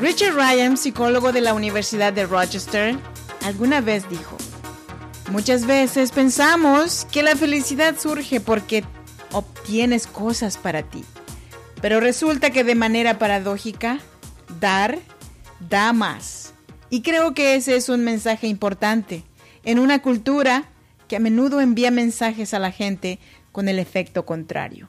Richard Ryan, psicólogo de la Universidad de Rochester, alguna vez dijo, muchas veces pensamos que la felicidad surge porque obtienes cosas para ti, pero resulta que de manera paradójica, dar da más. Y creo que ese es un mensaje importante en una cultura que a menudo envía mensajes a la gente con el efecto contrario.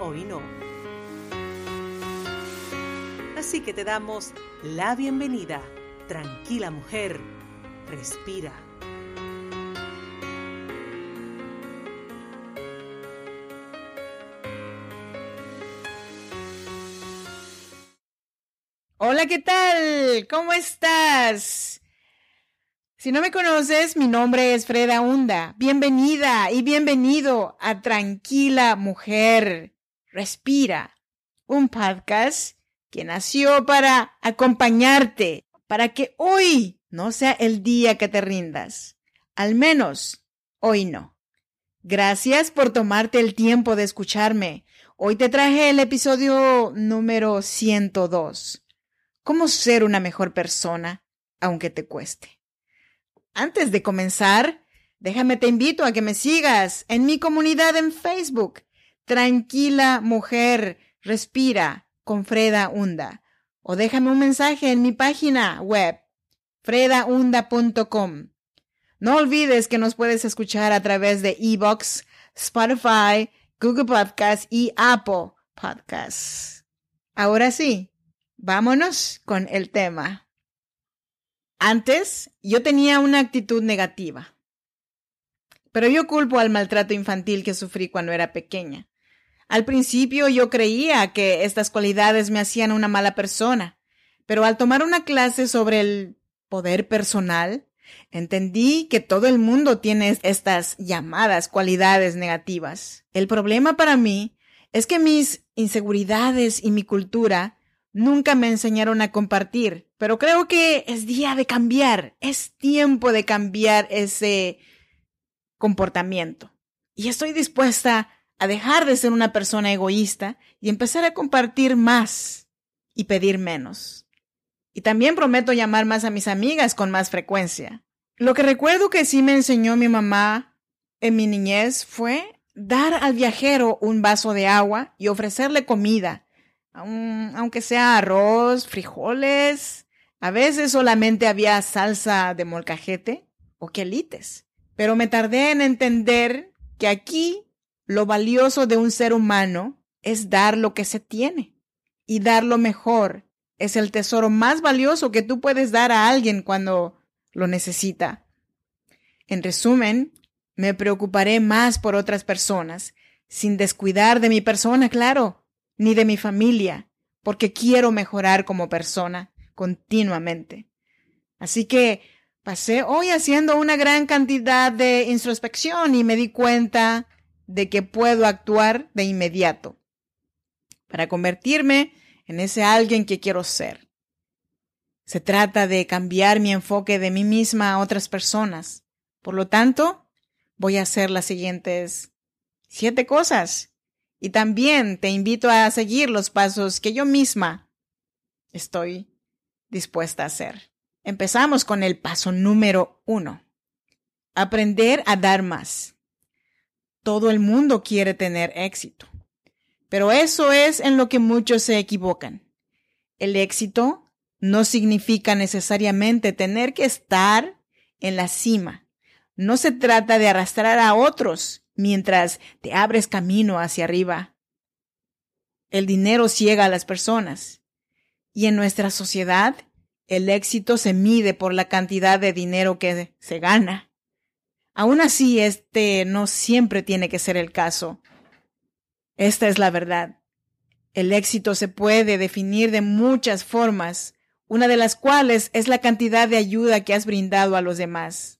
hoy no. Así que te damos la bienvenida. Tranquila mujer, respira. Hola, ¿qué tal? ¿Cómo estás? Si no me conoces, mi nombre es Freda Hunda. Bienvenida y bienvenido a Tranquila Mujer. Respira, un podcast que nació para acompañarte, para que hoy no sea el día que te rindas. Al menos hoy no. Gracias por tomarte el tiempo de escucharme. Hoy te traje el episodio número 102. ¿Cómo ser una mejor persona, aunque te cueste? Antes de comenzar, déjame te invito a que me sigas en mi comunidad en Facebook Tranquila mujer, respira con Freda Hunda. O déjame un mensaje en mi página web, fredaunda.com. No olvides que nos puedes escuchar a través de Evox, Spotify, Google Podcasts y Apple Podcasts. Ahora sí, vámonos con el tema. Antes yo tenía una actitud negativa, pero yo culpo al maltrato infantil que sufrí cuando era pequeña. Al principio yo creía que estas cualidades me hacían una mala persona, pero al tomar una clase sobre el poder personal, entendí que todo el mundo tiene estas llamadas cualidades negativas. El problema para mí es que mis inseguridades y mi cultura nunca me enseñaron a compartir, pero creo que es día de cambiar, es tiempo de cambiar ese comportamiento. Y estoy dispuesta a dejar de ser una persona egoísta y empezar a compartir más y pedir menos. Y también prometo llamar más a mis amigas con más frecuencia. Lo que recuerdo que sí me enseñó mi mamá en mi niñez fue dar al viajero un vaso de agua y ofrecerle comida, aunque sea arroz, frijoles. A veces solamente había salsa de molcajete o quelites. Pero me tardé en entender que aquí lo valioso de un ser humano es dar lo que se tiene. Y dar lo mejor es el tesoro más valioso que tú puedes dar a alguien cuando lo necesita. En resumen, me preocuparé más por otras personas, sin descuidar de mi persona, claro, ni de mi familia, porque quiero mejorar como persona continuamente. Así que pasé hoy haciendo una gran cantidad de introspección y me di cuenta de que puedo actuar de inmediato para convertirme en ese alguien que quiero ser. Se trata de cambiar mi enfoque de mí misma a otras personas. Por lo tanto, voy a hacer las siguientes siete cosas. Y también te invito a seguir los pasos que yo misma estoy dispuesta a hacer. Empezamos con el paso número uno. Aprender a dar más. Todo el mundo quiere tener éxito. Pero eso es en lo que muchos se equivocan. El éxito no significa necesariamente tener que estar en la cima. No se trata de arrastrar a otros mientras te abres camino hacia arriba. El dinero ciega a las personas. Y en nuestra sociedad, el éxito se mide por la cantidad de dinero que se gana. Aún así, este no siempre tiene que ser el caso. Esta es la verdad. El éxito se puede definir de muchas formas, una de las cuales es la cantidad de ayuda que has brindado a los demás.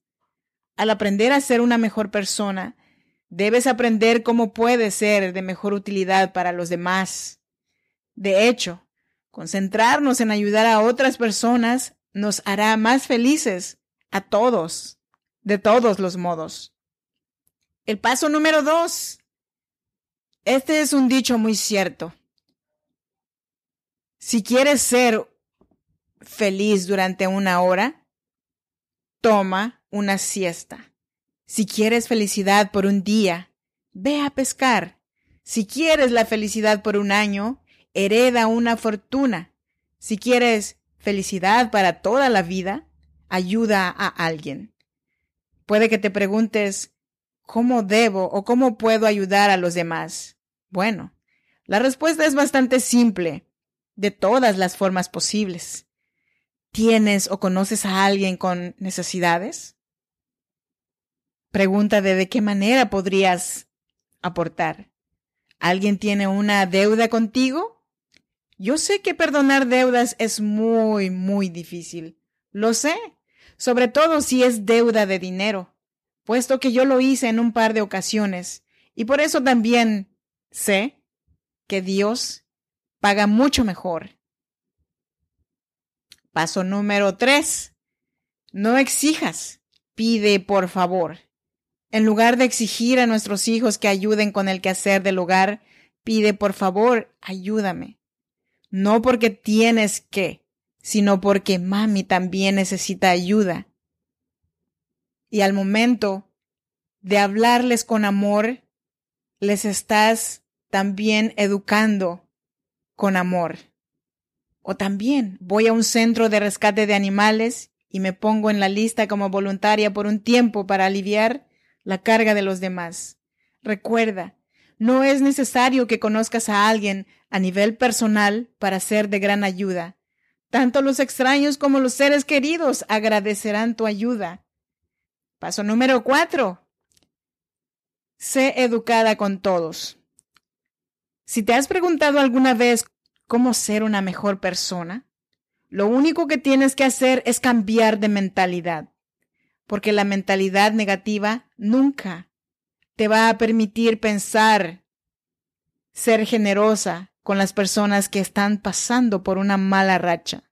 Al aprender a ser una mejor persona, debes aprender cómo puedes ser de mejor utilidad para los demás. De hecho, concentrarnos en ayudar a otras personas nos hará más felices a todos, de todos los modos. El paso número dos. Este es un dicho muy cierto. Si quieres ser feliz durante una hora, toma una siesta. Si quieres felicidad por un día, ve a pescar. Si quieres la felicidad por un año, hereda una fortuna. Si quieres felicidad para toda la vida, ayuda a alguien. Puede que te preguntes, ¿cómo debo o cómo puedo ayudar a los demás? Bueno, la respuesta es bastante simple, de todas las formas posibles. ¿Tienes o conoces a alguien con necesidades? Pregunta de de qué manera podrías aportar. ¿Alguien tiene una deuda contigo? Yo sé que perdonar deudas es muy, muy difícil. Lo sé, sobre todo si es deuda de dinero, puesto que yo lo hice en un par de ocasiones, y por eso también sé que Dios paga mucho mejor Paso número tres. No exijas, pide por favor. En lugar de exigir a nuestros hijos que ayuden con el quehacer del hogar, pide por favor, ayúdame. No porque tienes que, sino porque mami también necesita ayuda. Y al momento de hablarles con amor, les estás también educando con amor. O también voy a un centro de rescate de animales y me pongo en la lista como voluntaria por un tiempo para aliviar la carga de los demás. Recuerda, no es necesario que conozcas a alguien a nivel personal para ser de gran ayuda. Tanto los extraños como los seres queridos agradecerán tu ayuda. Paso número cuatro. Sé educada con todos. Si te has preguntado alguna vez cómo ser una mejor persona, lo único que tienes que hacer es cambiar de mentalidad, porque la mentalidad negativa nunca te va a permitir pensar, ser generosa con las personas que están pasando por una mala racha.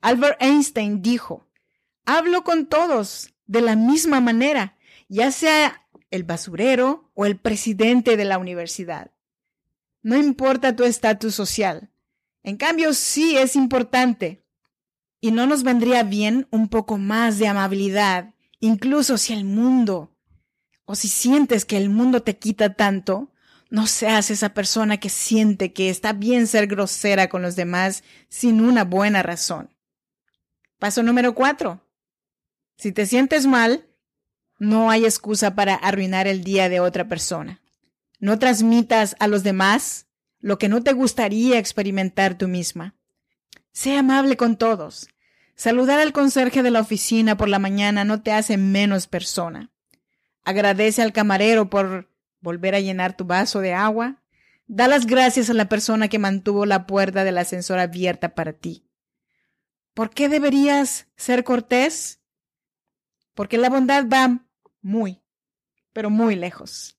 Albert Einstein dijo, hablo con todos de la misma manera, ya sea el basurero o el presidente de la universidad. No importa tu estatus social. En cambio, sí es importante. Y no nos vendría bien un poco más de amabilidad, incluso si el mundo, o si sientes que el mundo te quita tanto, no seas esa persona que siente que está bien ser grosera con los demás sin una buena razón. Paso número cuatro. Si te sientes mal, no hay excusa para arruinar el día de otra persona. No transmitas a los demás lo que no te gustaría experimentar tú misma. Sé amable con todos. Saludar al conserje de la oficina por la mañana no te hace menos persona. Agradece al camarero por volver a llenar tu vaso de agua. Da las gracias a la persona que mantuvo la puerta del ascensor abierta para ti. ¿Por qué deberías ser cortés? Porque la bondad va muy, pero muy lejos.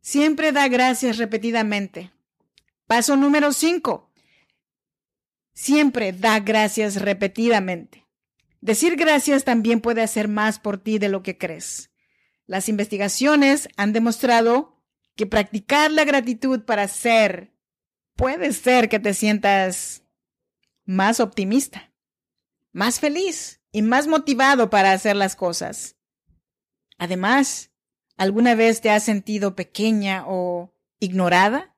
Siempre da gracias repetidamente. Paso número 5. Siempre da gracias repetidamente. Decir gracias también puede hacer más por ti de lo que crees. Las investigaciones han demostrado que practicar la gratitud para ser puede ser que te sientas más optimista, más feliz y más motivado para hacer las cosas. Además, ¿Alguna vez te has sentido pequeña o ignorada?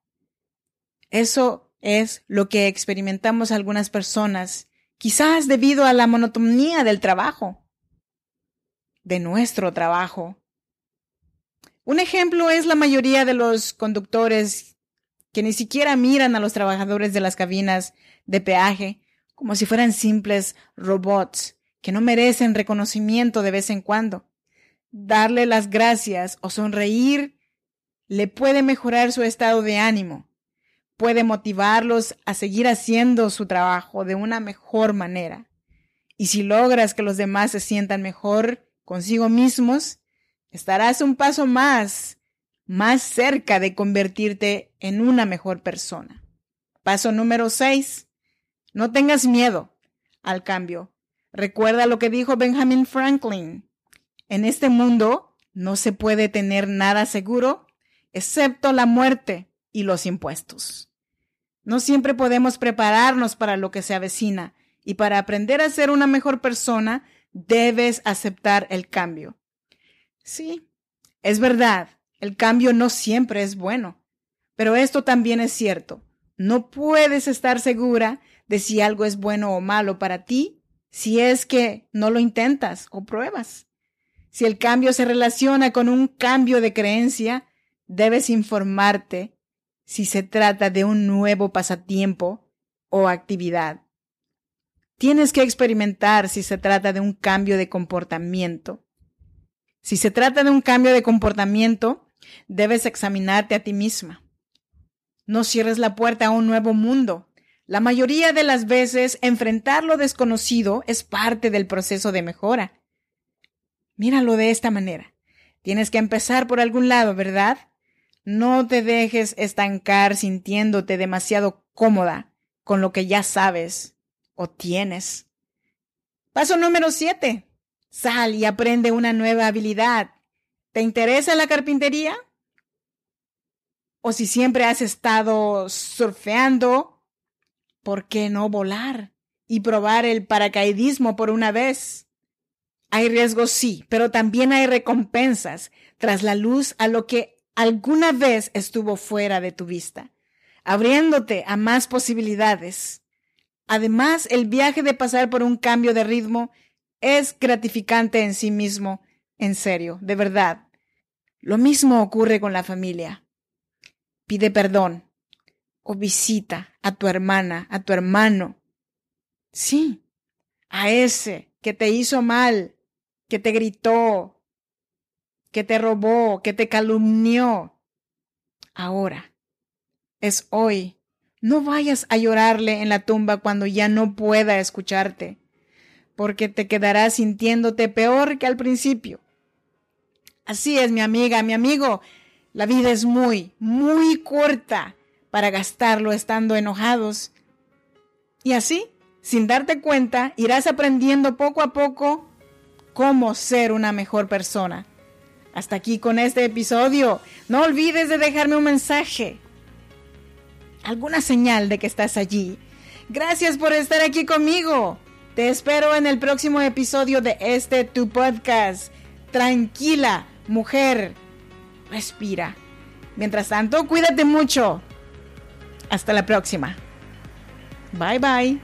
Eso es lo que experimentamos algunas personas, quizás debido a la monotonía del trabajo, de nuestro trabajo. Un ejemplo es la mayoría de los conductores que ni siquiera miran a los trabajadores de las cabinas de peaje como si fueran simples robots que no merecen reconocimiento de vez en cuando. darle las gracias o sonreír le puede mejorar su estado de ánimo, puede motivarlos a seguir haciendo su trabajo de una mejor manera. Y si logras que los demás se sientan mejor consigo mismos, estarás un paso más, más cerca de convertirte en una mejor persona. Paso número 6. No tengas miedo al cambio. Recuerda lo que dijo Benjamin Franklin. En este mundo no se puede tener nada seguro excepto la muerte y los impuestos. No siempre podemos prepararnos para lo que se avecina y para aprender a ser una mejor persona debes aceptar el cambio. Sí, es verdad, el cambio no siempre es bueno, pero esto también es cierto. No puedes estar segura de si algo es bueno o malo para ti si es que no lo intentas o pruebas. Si el cambio se relaciona con un cambio de creencia, debes informarte si se trata de un nuevo pasatiempo o actividad. Tienes que experimentar si se trata de un cambio de comportamiento. Si se trata de un cambio de comportamiento, debes examinarte a ti misma. No cierres la puerta a un nuevo mundo. La mayoría de las veces enfrentar lo desconocido es parte del proceso de mejora. Míralo de esta manera. Tienes que empezar por algún lado, ¿verdad? No te dejes estancar sintiéndote demasiado cómoda con lo que ya sabes o tienes. Paso número 7. Sal y aprende una nueva habilidad. ¿Te interesa la carpintería? O si siempre has estado surfeando, ¿por qué no volar y probar el paracaidismo por una vez? Hay riesgos, sí, pero también hay recompensas tras la luz a lo que alguna vez estuvo fuera de tu vista, abriéndote a más posibilidades. Además, el viaje de pasar por un cambio de ritmo es gratificante en sí mismo, en serio, de verdad. Lo mismo ocurre con la familia. Pide perdón o visita a tu hermana, a tu hermano. Sí, a ese que te hizo mal, que te gritó, que te robó, que te calumnió. Ahora, es hoy. No vayas a llorarle en la tumba cuando ya no pueda escucharte, porque te quedarás sintiéndote peor que al principio. Así es, mi amiga, mi amigo. La vida es muy, muy corta para gastarlo estando enojados. Y así, sin darte cuenta, irás aprendiendo poco a poco cómo ser una mejor persona. Hasta aquí con este episodio. No olvides de dejarme un mensaje. Alguna señal de que estás allí. Gracias por estar aquí conmigo. Te espero en el próximo episodio de este tu podcast. Tranquila, mujer. Respira. Mientras tanto, cuídate mucho. Hasta la próxima. Bye bye.